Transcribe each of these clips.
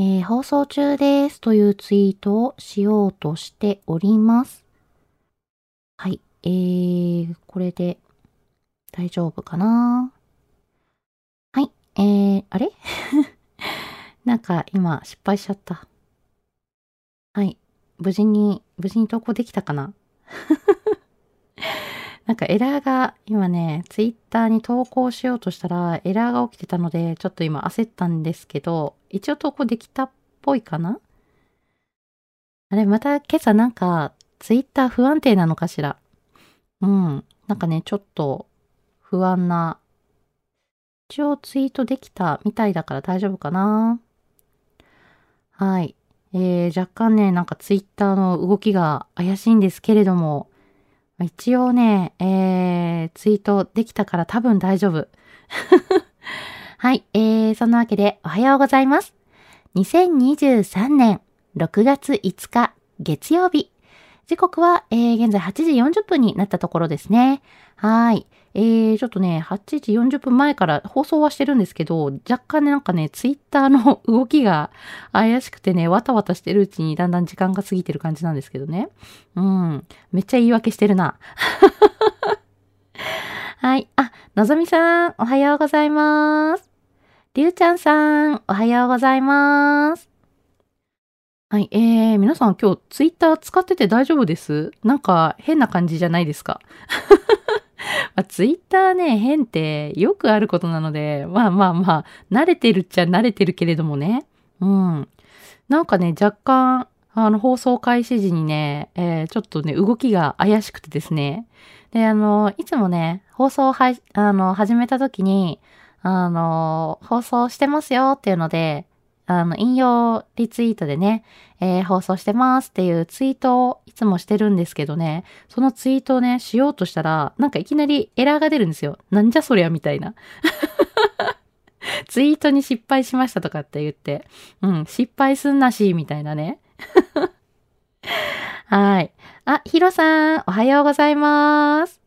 えー放送中ですというツイートをしようとしております。はい、えー、これで大丈夫かな？はい、えー、あれ？なんか今失敗しちゃった。はい、無事に、無事に投稿できたかな？なんかエラーが今ね、ツイッターに投稿しようとしたらエラーが起きてたので、ちょっと今焦ったんですけど、一応投稿できたっぽいかな？あれ、また今朝なんかツイッター不安定なのかしら？うん。なんかね、ちょっと不安な。一応ツイートできたみたいだから大丈夫かな？はい。えー、若干ね、なんかツイッターの動きが怪しいんですけれども、一応ね、えー、ツイートできたから多分大丈夫。はい、えー、そんなわけでおはようございます。2023年6月5日月曜日。時刻は、えー、現在8時40分になったところですね。はい。えー、ちょっとね、8時40分前から放送はしてるんですけど、若干ね、なんかね、ツイッターの動きが怪しくてね、わたわたしてるうちにだんだん時間が過ぎてる感じなんですけどね。うん。めっちゃ言い訳してるな。はい。あ、のぞみさん、おはようございます。りゅうちゃんさん、おはようございます。はい。えー、皆さん今日ツイッター使ってて大丈夫です？なんか変な感じじゃないですか？まあ、ツイッターね、変ってよくあることなので、まあまあまあ、慣れてるっちゃ慣れてるけれどもね。うん。なんかね、若干、あの、放送開始時にね、えーちょっとね、動きが怪しくてですね。で、あの、いつもね、放送は、あの、始めた時に、あの、放送してますよっていうので、あの、引用リツイートでね、えー放送してますっていうツイートをいつもしてるんですけどね、そのツイートをね、しようとしたら、なんかいきなりエラーが出るんですよ。なんじゃそりゃみたいな。ツイートに失敗しましたとかって言って、うん、失敗すんなし、みたいなね。はい。あ、ヒロさん、おはようございます。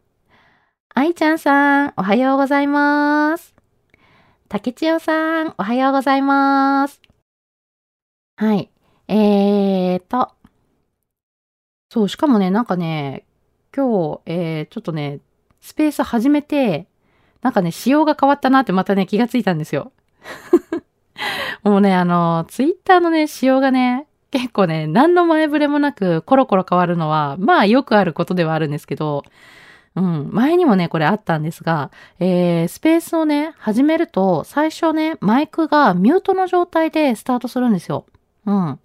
あいちゃんさん、おはようございます。竹千代さん、おはようございます。はい。えーと。そう、しかもね、なんかね、今日、えー、ちょっとね、スペース始めて、なんかね、仕様が変わったなってまたね、気がついたんですよ。もうね、あの、ツイッターのね、仕様がね、結構ね、何の前触れもなくコロコロ変わるのは、まあよくあることではあるんですけど、うん、前にもね、これあったんですが、えー、スペースをね、始めると、最初ね、マイクがミュートの状態でスタートするんですよ。うん。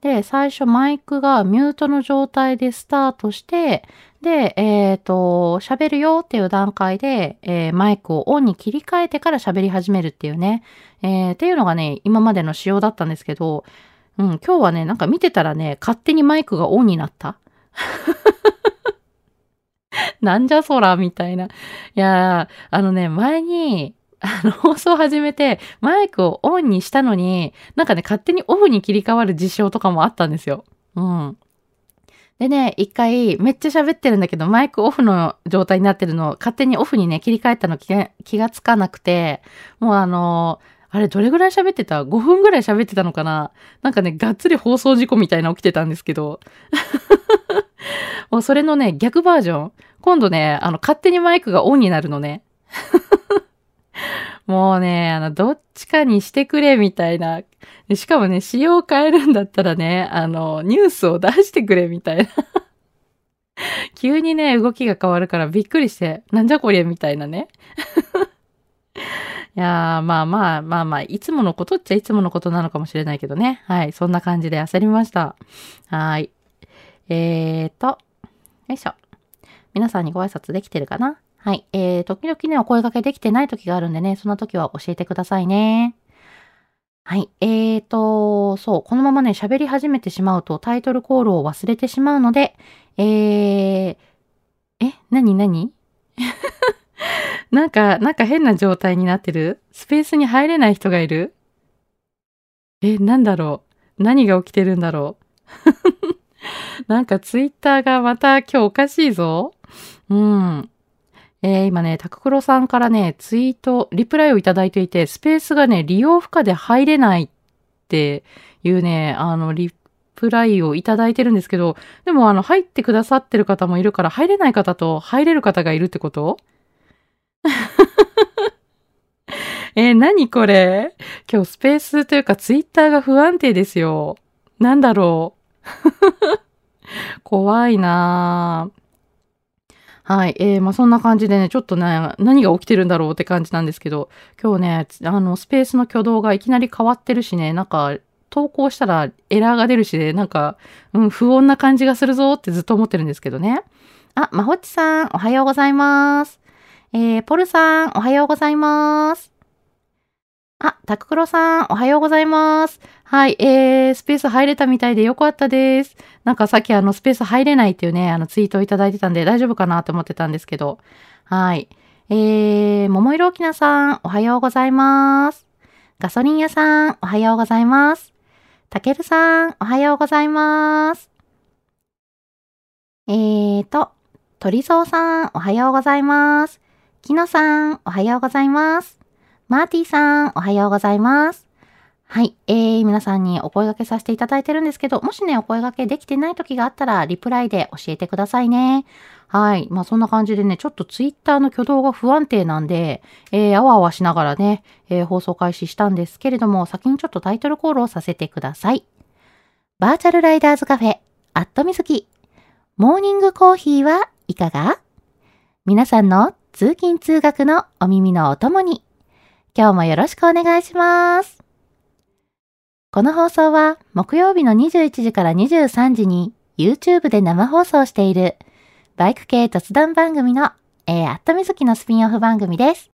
で、最初マイクがミュートの状態でスタートして、で、えっ、と、喋るよっていう段階で、えーマイクをオンに切り替えてから喋り始めるっていうね、えーっていうのがね、今までの仕様だったんですけど、うん、今日はね、なんか見てたらね、勝手にマイクがオンになった。なんじゃそら、みたいな。いやー、あのね、前に、あの、放送始めて、マイクをオンにしたのに、なんかね、勝手にオフに切り替わる事象とかもあったんですよ。うん。でね、一回めっちゃ喋ってるんだけど、マイクオフの状態になってるのを勝手にオフにね、切り替えたの気がつかなくて、もうあのあれどれぐらい喋ってた ?5 分ぐらい喋ってたのかな？なんかね、がっつり放送事故みたいな起きてたんですけど。もうそれのね、逆バージョン。今度ね、あの、勝手にマイクがオンになるのね。もうね、あの、どっちかにしてくれ、みたいな。しかもね、仕様を変えるんだったらね、あの、ニュースを出してくれ、みたいな。急にね、動きが変わるからびっくりして、なんじゃこりゃ、みたいなね。いやー、まあまあまあまあ、いつものことっちゃいつものことなのかもしれないけどね。はい。そんな感じで焦りました。はい。えーと、よいしょ。皆さんにご挨拶できてるかな？はい。えー、時々ね、お声掛けできてない時があるんでね、そんな時は教えてくださいね。はい。えーと、そう、このままね、喋り始めてしまうとタイトルコールを忘れてしまうので、えー、え、なになになんか、なんか変な状態になってる？スペースに入れない人がいる？え、なんだろう？何が起きてるんだろう？なんかツイッターがまた今日おかしいぞ。うん。えー、今ね、タククロさんからね、ツイート、リプライをいただいていて、スペースがね、利用不可で入れないっていうね、あの、リプライをいただいてるんですけど、でもあの、入ってくださってる方もいるから、入れない方と入れる方がいるってこと？えー、何これ？今日スペースというかツイッターが不安定ですよ。なんだろう？怖いなぁ。はい。えー、まあ、そんな感じでね、ちょっとね、何が起きてるんだろうって感じなんですけど、今日ね、あの、スペースの挙動がいきなり変わってるしね、なんか、投稿したらエラーが出るしね、なんか、うん、不穏な感じがするぞってずっと思ってるんですけどね。あ、まほっちさん、おはようございます。えー、ポルさん、おはようございます。あ、タククロさん、おはようございます。はい、えー、スペース入れたみたいでよかったです。なんかさっきあの、スペース入れないっていうね、あの、ツイートをいただいてたんで大丈夫かなと思ってたんですけど。はい。えー、桃色きなさん、おはようございます。ガソリン屋さん、おはようございます。たけるさん、おはようございます。えーと、鳥蔵さん、おはようございます。きのさん、おはようございます。マーティさん、おはようございます。はい。えー、皆さんにお声掛けさせていただいてるんですけど、もしね、お声掛けできてない時があったら、リプライで教えてくださいね。はい。まあ、そんな感じでね、ちょっとツイッターの挙動が不安定なんで、えー、あわあわしながらね、えー、放送開始したんですけれども、先にちょっとタイトルコールをさせてください。バーチャルライダーズカフェ、アットミズキ。モーニングコーヒーはいかが？皆さんの通勤通学のお耳のお供に今日もよろしくお願いします。この放送は木曜日の21時から23時に YouTube で生放送しているバイク系雑談番組の、えー、アットみずきのスピンオフ番組です。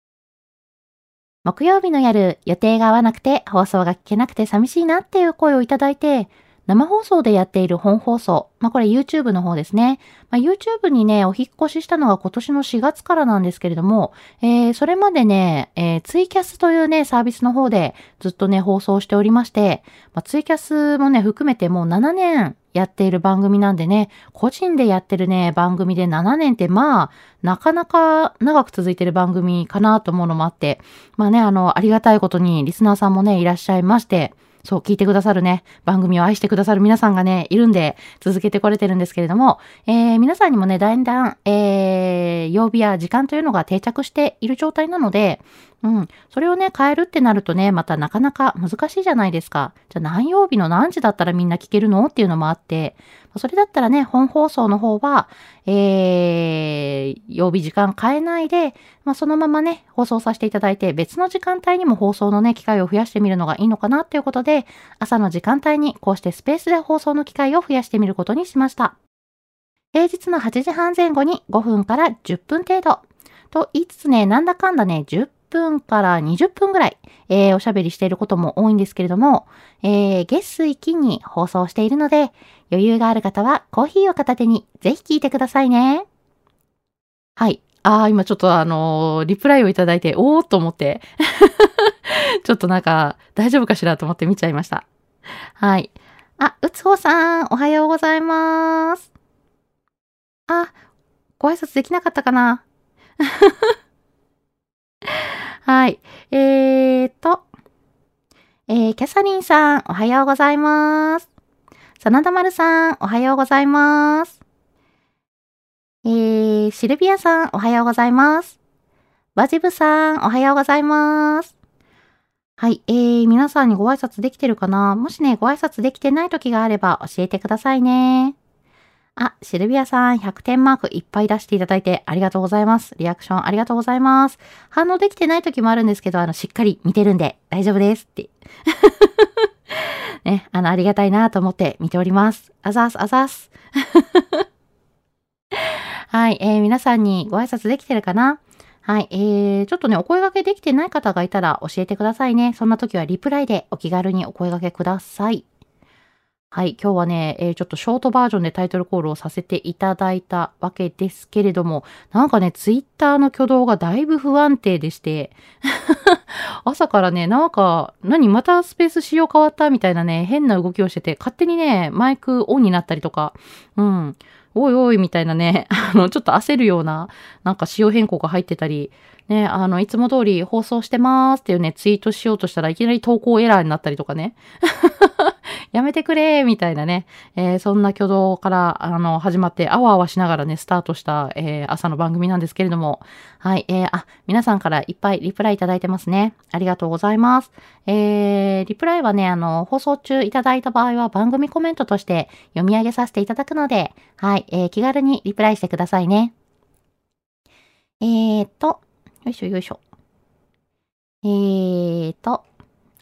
木曜日の夜予定が合わなくて放送が聞けなくて寂しいなっていう声をいただいて生放送でやっている本放送。まあ、これ YouTube の方ですね。まあ、YouTube にね、お引越ししたのが今年の4月からなんですけれども、えー、それまでね、えー、ツイキャスというね、サービスの方でずっとね、放送しておりまして、まあ、ツイキャスもね、含めてもう7年やっている番組なんでね、個人でやってるね、番組で7年ってまあ、なかなか長く続いてる番組かなと思うのもあって、まあね、あの、ありがたいことにリスナーさんもね、いらっしゃいまして、そう、聞いてくださるね、番組を愛してくださる皆さんがね、いるんで、続けてこれてるんですけれども、えー、皆さんにもね、だんだん、えー、曜日や時間というのが定着している状態なので、うん。それをね、変えるってなるとね、またなかなか難しいじゃないですか。じゃあ何曜日の何時だったらみんな聞けるのっていうのもあって、それだったらね、本放送の方は、えー、曜日時間変えないで、まあ、そのままね、放送させていただいて、別の時間帯にも放送のね、機会を増やしてみるのがいいのかなということで、朝の時間帯にこうしてスペースで放送の機会を増やしてみることにしました。平日の8時半前後に5分から10分程度。と言いつつね、なんだかんだね、10分から20分ぐらい、えー、おしゃべりしていることも多いんですけれども、えー、月水金に放送しているので、余裕がある方はコーヒーを片手にぜひ聞いてくださいね。はい。ああ、今ちょっとあのーリプライをいただいて、おーっと思って、ちょっとなんか、大丈夫かしらと思って見ちゃいました。はい。あ、うつほさん、おはようございます。あ、ご挨拶できなかったかな？はい。えーと、えー、キャサリンさん、おはようございます。真田丸さん、おはようございます。えー、シルビアさん、おはようございます。バジブさん、おはようございます。はい、えー、皆さんにご挨拶できてるかな？もしね、ご挨拶できてない時があれば教えてくださいね。あ、シルビアさん、100点マークいっぱい出していただいてありがとうございます。リアクションありがとうございます。反応できてない時もあるんですけど、あの、しっかり見てるんで大丈夫ですって。ね、あの、ありがたいなと思って見ております。あざーす、あざーす。はい、えー、皆さんにご挨拶できてるかな？はい、えー、ちょっとね、お声掛けできてない方がいたら教えてくださいね。そんな時はリプライでお気軽にお声掛けください。はい、今日はね、えー、ちょっとショートバージョンでタイトルコールをさせていただいたわけですけれども、なんかね、ツイッターの挙動がだいぶ不安定でして、朝からね、なんか、何、またスペース仕様変わったみたいなね、変な動きをしてて、勝手にね、マイクオンになったりとか、うん、おいおいみたいなね、あの、ちょっと焦るような、なんか仕様変更が入ってたり、ね、あの、いつも通り放送してますっていうね、ツイートしようとしたらいきなり投稿エラーになったりとかね。やめてくれみたいなね、えーそんな挙動から、あの、始まって、あわあわしながらね、スタートした、えー朝の番組なんですけれども、はい、えーあ、皆さんからいっぱいリプライいただいてますね。ありがとうございます。えー、リプライはね、あの、放送中いただいた場合は番組コメントとして読み上げさせていただくので、はい、えー気軽にリプライしてくださいね。えーと、よいしょよいしょ。えーと、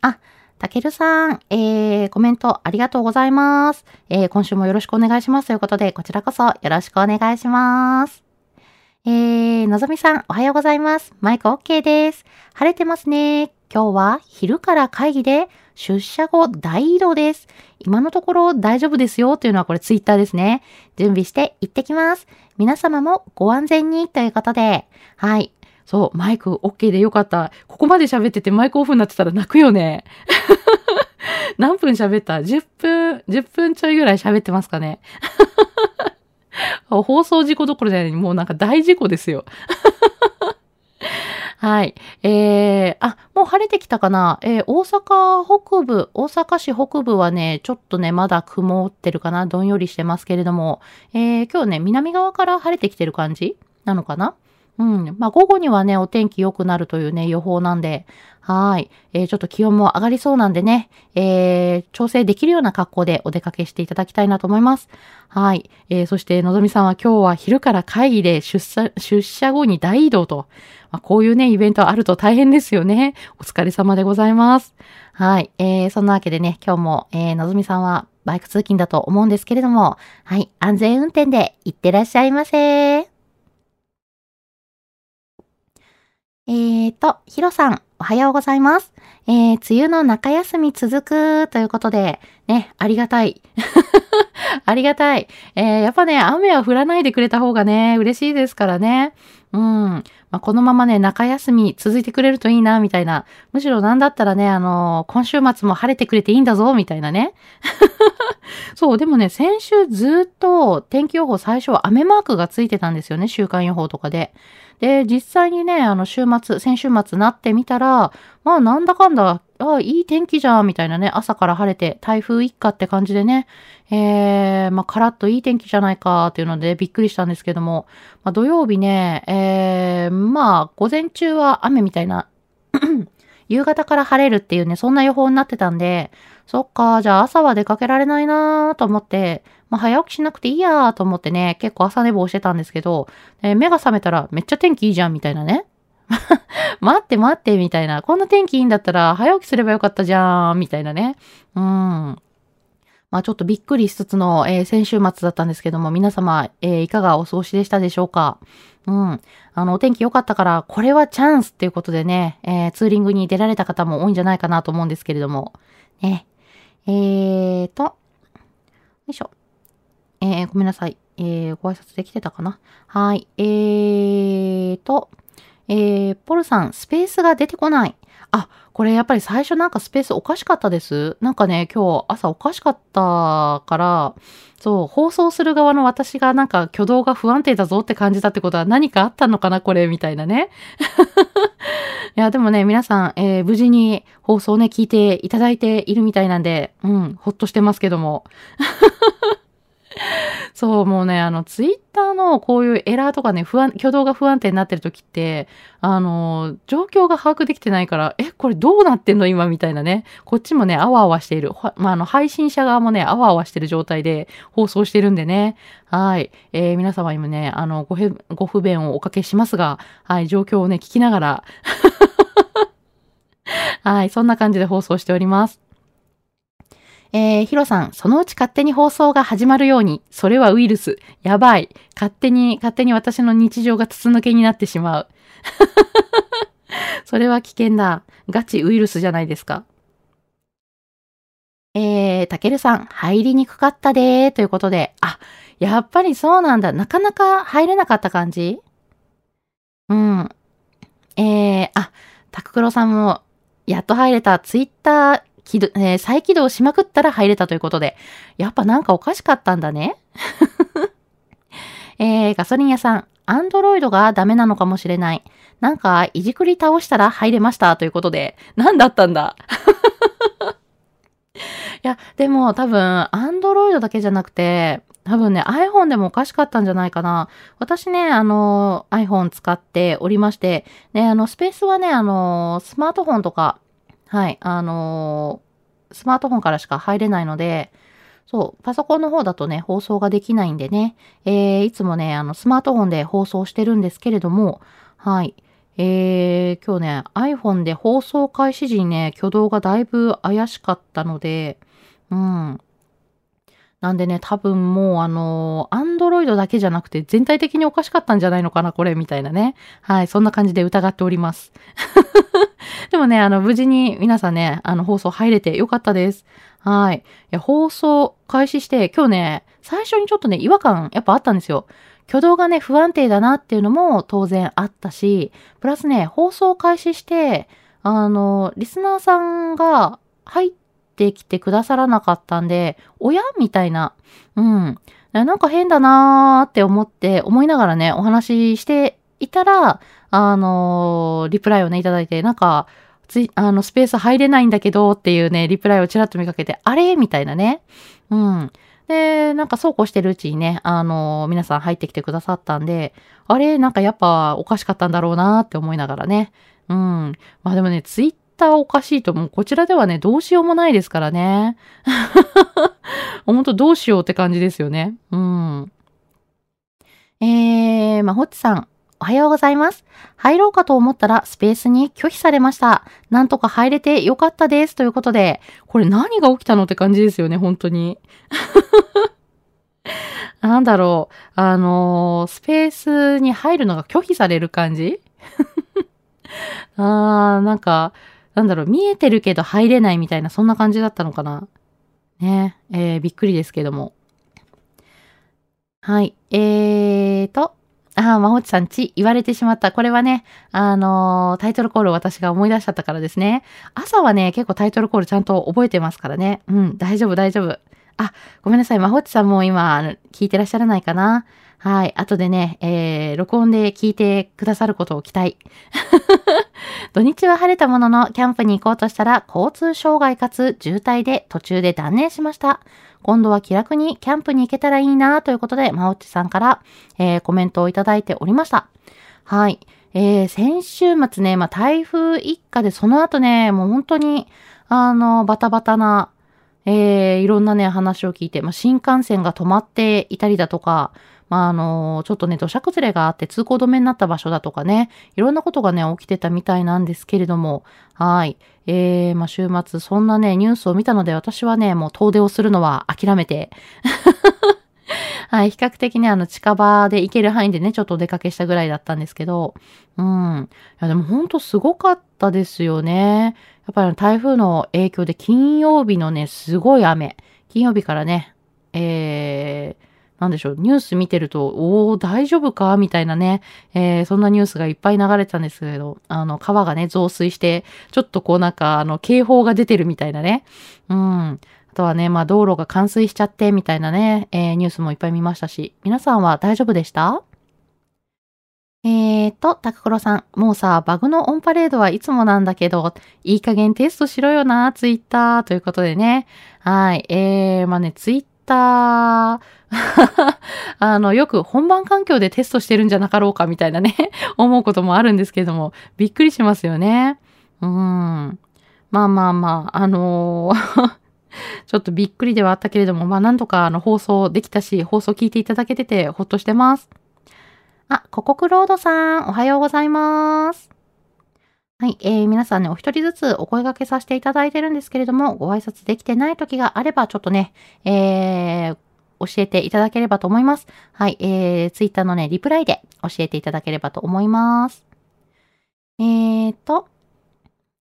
あ、たけるさん、えー、コメントありがとうございます。えー、今週もよろしくお願いしますということで、こちらこそよろしくお願いします。えー、のぞみさん、おはようございます。マイク OK です。晴れてますね。今日は昼から会議で出社後大移動です。今のところ大丈夫ですよというのはこれツイッターですね。準備して行ってきます。皆様もご安全にということで、はい。そう、マイク OK でよかった。ここまで喋っててマイクオフになってたら泣くよね。何分喋った ?10 分、10分ちょいぐらい喋ってますかね。放送事故どころじゃないもうなんか大事故ですよ。はい。えー、あ、もう晴れてきたかな？えー、大阪北部、大阪市北部はね、ちょっとね、まだ曇ってるかな？どんよりしてますけれども、えー、今日ね、南側から晴れてきてる感じ？なのかな？うん。まあ、午後にはね、お天気良くなるというね、予報なんで、はい。えー、ちょっと気温も上がりそうなんでね、えー、調整できるような格好でお出かけしていただきたいなと思います。はい。えー、そして、のぞみさんは今日は昼から会議で出社、出社後に大移動と、まあ、こういうね、イベントあると大変ですよね。お疲れ様でございます。はい。えー、そんなわけでね、今日も、えー、のぞみさんはバイク通勤だと思うんですけれども、はい。安全運転で行ってらっしゃいませ。えーと、ヒロさん、おはようございます。えー、梅雨の中休み続くということで、ね、ありがたい。ありがたい。えー、やっぱね、雨は降らないでくれた方がね、嬉しいですからね。うん。まあ、このままね、中休み続いてくれるといいな、みたいな。むしろなんだったらね、あのー今週末も晴れてくれていいんだぞ、みたいなね。そう、でもね、先週ずっと天気予報最初は雨マークがついてたんですよね、週間予報とかで。で、実際にね、あの、週末、先週末なってみたら、まあ、なんだかんだ、ああいい天気じゃん、みたいなね、朝から晴れて、台風一過って感じでね、えー、まあ、カラッといい天気じゃないか、っていうので、びっくりしたんですけども、まあ、土曜日ね、えー、まあ、午前中は雨みたいな、夕方から晴れるっていうね、そんな予報になってたんで、そっか、じゃあ朝は出かけられないなーと思って、まあ早起きしなくていいやーと思ってね、結構朝寝坊してたんですけど、え目が覚めたらめっちゃ天気いいじゃんみたいなね。待って待ってみたいな。こんな天気いいんだったら早起きすればよかったじゃんみたいなね。うん。まあちょっとびっくりしつつの、えー先週末だったんですけども、皆様、えーいかがお過ごしでしたでしょうか？うん。あの、お天気良かったから、これはチャンスっていうことでね、えーツーリングに出られた方も多いんじゃないかなと思うんですけれども。ね。えーと、よいしょ。えーごめんなさい。えー、ご挨拶できてたかな？はい。えーと、えー、ポルさん、スペースが出てこない。あ、これやっぱり最初なんかスペースおかしかったです。なんかね、今日朝おかしかったから、そう、放送する側の私がなんか挙動が不安定だぞって感じたってことは何かあったのかなこれ、みたいなね。いや、でもね、皆さん、えー、無事に放送ね、聞いていただいているみたいなんで、うん、ほっとしてますけども。そう、もうね、あの、ツイッターのこういうエラーとかね、不安、挙動が不安定になってる時って、あの、状況が把握できてないから、え、これどうなってんの？今みたいなね。こっちもね、あわあわしている。まあ、あの、配信者側もね、あわあわしてる状態で放送してるんでね。はい。えー、皆様にもね、あの、ごへ、ご不便をおかけしますが、はい、状況をね、聞きながら、はい、そんな感じで放送しております。えー、ヒロさん、そのうち勝手に放送が始まるように、それはウイルス。やばい。勝手に、勝手に私の日常が筒抜けになってしまう。それは危険だ。ガチウイルスじゃないですか。えー、たけるさん、入りにくかったでー、ということで。あ、やっぱりそうなんだ。なかなか入れなかった感じ？うん。えー、あ、たくくろさんも、やっと入れた。ツイッター起動、えー、再起動しまくったら入れたということで、やっぱなんかおかしかったんだね。えー、ガソリン屋さん、アンドロイドがダメなのかもしれない。なんか、いじくり倒したら入れましたということで、何だったんだ いや、でも多分、アンドロイドだけじゃなくて、多分ね、iPhone でもおかしかったんじゃないかな。私ね、あの、iPhone 使っておりまして、ね、あの、スペースはね、あの、スマートフォンとか、はい、あのー、スマートフォンからしか入れないので、そう、パソコンの方だとね、放送ができないんでね、えー、いつもね、あの、スマートフォンで放送してるんですけれども、はい、えー、今日ね、iPhone で放送開始時にね、挙動がだいぶ怪しかったので、うん。なんでね、多分もうあの、アンドロイドだけじゃなくて全体的におかしかったんじゃないのかな、これ、みたいなね。はい、そんな感じで疑っております。でもね、あの、無事に皆さんね、あの、放送入れてよかったです。はい。いや、放送開始して、今日ね、最初にちょっとね、違和感やっぱあったんですよ。挙動がね、不安定だなっていうのも当然あったし、プラスね、放送開始して、あの、リスナーさんが入ってきてくださらなかったんで、親みたいな、うん。なんか変だなーって思って、思いながらね、お話ししていたら、あのー、リプライをね、いただいて、なんか、つい、あの、スペース入れないんだけどっていうね、リプライをちらっと見かけて、あれ？みたいなね。うん。で、なんかそうこうしてるうちにね、あのー、皆さん入ってきてくださったんで、あれ？なんかやっぱおかしかったんだろうなーって思いながらね。うん。まあでもね、ツイッターおかしいともうこちらではね、どうしようもないですからね。ほんとどうしようって感じですよね。うん。えー、まあ、ホッチさん、おはようございます。入ろうかと思ったらスペースに拒否されました。なんとか入れてよかったです。ということで、これ何が起きたのって感じですよね、本当に。なんだろう。あのー、スペースに入るのが拒否される感じ？あー、なんか、なんだろう、見えてるけど入れないみたいな、そんな感じだったのかな。ね、えー、びっくりですけども。はい。えーと、ああ、まほちさんち言われてしまった。これはね、あのー、タイトルコールを私が思い出しちゃったからですね。朝はね、結構タイトルコールちゃんと覚えてますからね。うん、大丈夫、大丈夫。あ、ごめんなさい。まほちさんも今、聞いてらっしゃらないかな。はい。後でね、えー、録音で聞いてくださることを期待。土日は晴れたものの、キャンプに行こうとしたら、交通障害かつ渋滞で途中で断念しました。今度は気楽にキャンプに行けたらいいなということで、まおっちさんから、えー、コメントをいただいておりました。はい。えー、先週末ね、まあ、台風一過で、その後ね、もう本当に、あの、バタバタな、えー、いろんなね、話を聞いて、まあ、新幹線が止まっていたりだとか、まあ、あの、ちょっとね、土砂崩れがあって通行止めになった場所だとかね、いろんなことがね、起きてたみたいなんですけれども、はい。えー、まあ、週末、そんなね、ニュースを見たので、私はね、もう遠出をするのは諦めて、はい、比較的ね、あの、近場で行ける範囲でね、ちょっとお出かけしたぐらいだったんですけど、うん。いや、でもほんとすごかったですよね。やっぱり台風の影響で金曜日のね、すごい雨。金曜日からね、えー、なんでしょう、ニュース見てると、おー、大丈夫かみたいなね、えー、そんなニュースがいっぱい流れてたんですけど、あの、川がね、増水して、ちょっとこうなんか、あの、警報が出てるみたいなね。うん。あとはね、まあ道路が冠水しちゃってみたいなね、えー、ニュースもいっぱい見ましたし、皆さんは大丈夫でした？えーと、タククロさん。もうさ、バグのオンパレードはいつもなんだけど、いい加減テストしろよな、ツイッター。ということでね。はい。えー、まあね、ツイッター、あの、よく本番環境でテストしてるんじゃなかろうかみたいなね 思うこともあるんですけれども、びっくりしますよね。うん。まあまあまあ、あのー ちょっとびっくりではあったけれども、まあなんとかあの放送できたし、放送聞いていただけててほっとしてます。あ、ココクロードさん、おはようございます。はい、えー、皆さんね、お一人ずつお声掛けさせていただいてるんですけれども、ご挨拶できてない時があれば、ちょっとね、えー、教えていただければと思います。はい、えー、ツイッターのね、リプライで教えていただければと思います。えーと、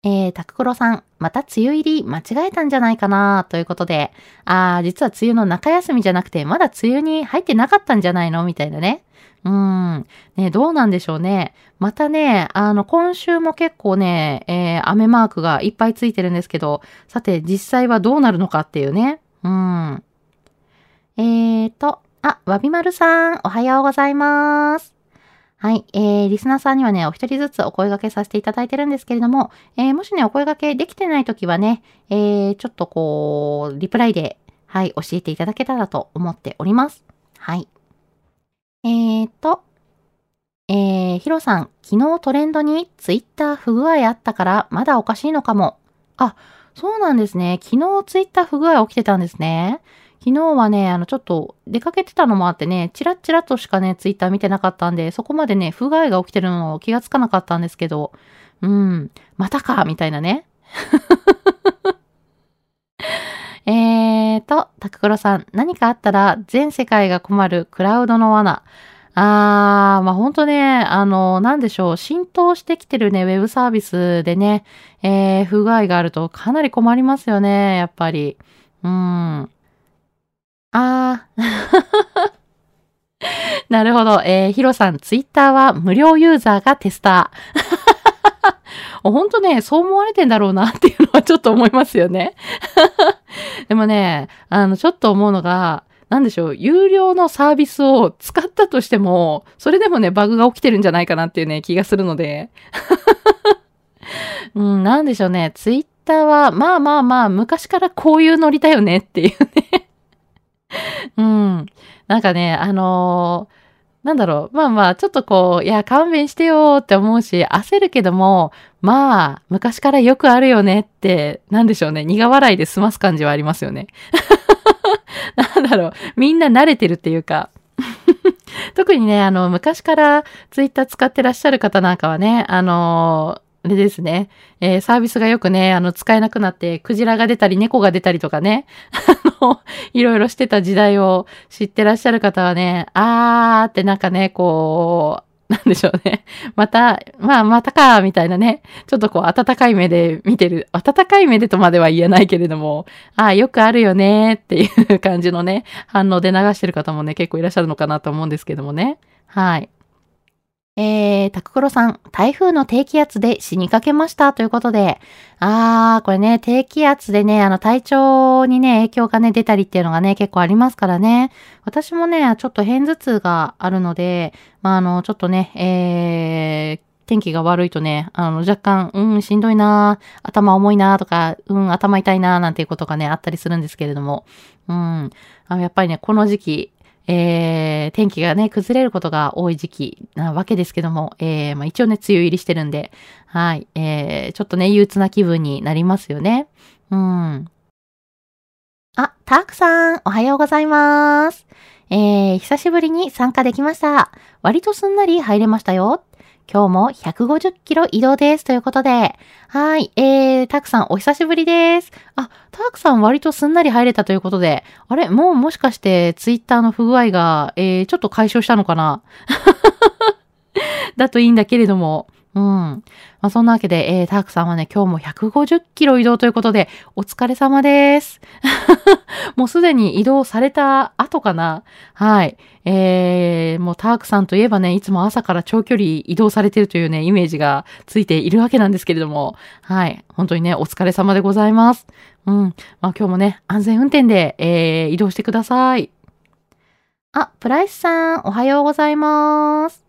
えー、タククロさん、また梅雨入り間違えたんじゃないかなということで、あー、実は梅雨の中休みじゃなくて、まだ梅雨に入ってなかったんじゃないの？みたいなね。うん。ね、どうなんでしょうね。またね、あの、今週も結構ね、えー、雨マークがいっぱいついてるんですけど、さて、実際はどうなるのかっていうね。うん。えーと、あ、わびまるさん、おはようございます。はい。えー、リスナーさんにはね、お一人ずつお声掛けさせていただいてるんですけれども、えー、もしね、お声掛けできてないときはね、えー、ちょっとこう、リプライで、はい、教えていただけたらと思っております。はい。えーと、えー、ヒロさん、昨日トレンドにツイッター不具合あったからまだおかしいのかも。あ、そうなんですね。昨日ツイッター不具合起きてたんですね。昨日はね、あの、ちょっと出かけてたのもあってね、チラッチラとしかね、ツイッター見てなかったんで、そこまでね、不具合が起きてるのを気がつかなかったんですけど、うん、またか、みたいなね。えーと、タククロさん、何かあったら全世界が困るクラウドの罠。あー、まあ、ほんとね、あの、なんでしょう、浸透してきてるね、ウェブサービスでね、えー、不具合があるとかなり困りますよね、やっぱり。うん。あー。なるほど。えー、ヒロさん、ツイッターは無料ユーザーがテスター。ほんとね、そう思われてんだろうなっていうのはちょっと思いますよね。でもね、あの、ちょっと思うのが、なんでしょう、有料のサービスを使ったとしても、それでもね、バグが起きてるんじゃないかなっていうね、気がするので。うん、なんでしょうね、ツイッターは、まあまあまあ、昔からこういうノリだよねっていうね。うん。なんかね、あのーなんだろう。まあまあ、ちょっとこう、いや、勘弁してよって思うし、焦るけども、まあ、昔からよくあるよねって、なんでしょうね。苦笑いで済ます感じはありますよね。なんだろう。みんな慣れてるっていうか。特にね、あの、昔からツイッター使ってらっしゃる方なんかはね、あのあれですね。えー、サービスがよくね、あの、使えなくなって、クジラが出たり、猫が出たりとかね、の、いろいろしてた時代を知ってらっしゃる方はね、あーってなんかね、こう、なんでしょうね。また、まあ、またか、みたいなね。ちょっとこう、温かい目で見てる。温かい目でとまでは言えないけれども、ああ、よくあるよね、っていう感じのね、反応で流してる方もね、結構いらっしゃるのかなと思うんですけどもね。はい。えー、タククロさん、台風の低気圧で死にかけましたということで、あー、これね、低気圧でね、あの、体調にね、影響がね、出たりっていうのがね、結構ありますからね。私もね、ちょっと偏頭痛があるので、まあ、あの、ちょっとね、えー、天気が悪いとね、あの、若干、うん、しんどいな頭重いなとか、うん、頭痛いななんていうことがね、あったりするんですけれども、うん、あのやっぱりね、この時期、えー、天気がね、崩れることが多い時期なわけですけども、えー、まあ、一応ね、梅雨入りしてるんで、はい、えー、ちょっとね、憂鬱な気分になりますよね。うん。あ、タークさん、おはようございます。えー、久しぶりに参加できました。割とすんなり入れましたよ。今日も150キロ移動です。ということで。はい。えー、たくさんお久しぶりです。あ、たくさん割とすんなり入れたということで。あれ？もうもしかしてツイッターの不具合が、えー、ちょっと解消したのかな？だといいんだけれども。うん。まあ、そんなわけで、えー、タークさんはね、今日も150キロ移動ということで、お疲れ様です。もうすでに移動された後かなはい。えー、もうタークさんといえばね、いつも朝から長距離移動されてるというね、イメージがついているわけなんですけれども、はい。本当にね、お疲れ様でございます。うん。まあ今日もね、安全運転で、えー、移動してください。あ、プライスさん、おはようございます。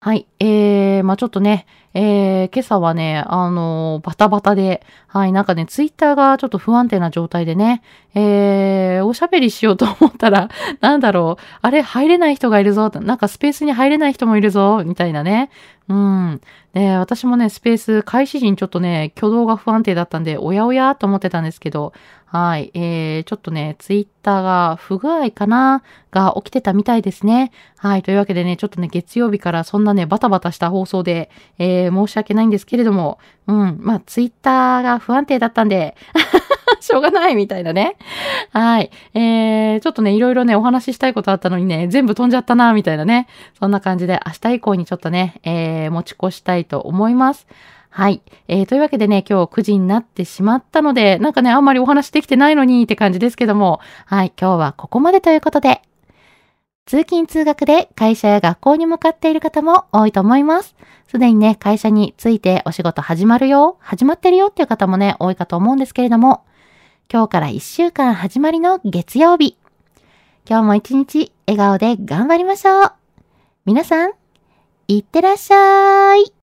はい。えー、まあちょっとね、えー、今朝はね、あのー、バタバタで、はい、なんかね、ツイッターがちょっと不安定な状態でね、えー、おしゃべりしようと思ったら、なんだろう、あれ、入れない人がいるぞ、なんかスペースに入れない人もいるぞ、みたいなね。うん。で、私もね、スペース、開始時にちょっとね、挙動が不安定だったんで、おやおやと思ってたんですけど、はい。えー、ちょっとね、ツイッターが不具合かなが起きてたみたいですね。はい。というわけでね、ちょっとね、月曜日からそんなね、バタタバタした放送で、えー、申し訳ないんですけれども、うん。まあ、ツイッターが不安定だったんで、しょうがないみたいなね。はい。えー、ちょっとね、いろいろね、お話ししたいことあったのにね、全部飛んじゃったな、みたいなね。そんな感じで、明日以降にちょっとね、えー、持ち越したいと思います。はい。えー、というわけでね、今日9時になってしまったので、なんかね、あんまりお話できてないのにって感じですけども、はい。今日はここまでということで、通勤通学で会社や学校に向かっている方も多いと思います。すでにね、会社についてお仕事始まるよ、始まってるよっていう方もね、多いかと思うんですけれども、今日から1週間始まりの月曜日。今日も一日笑顔で頑張りましょう。皆さん、いってらっしゃい。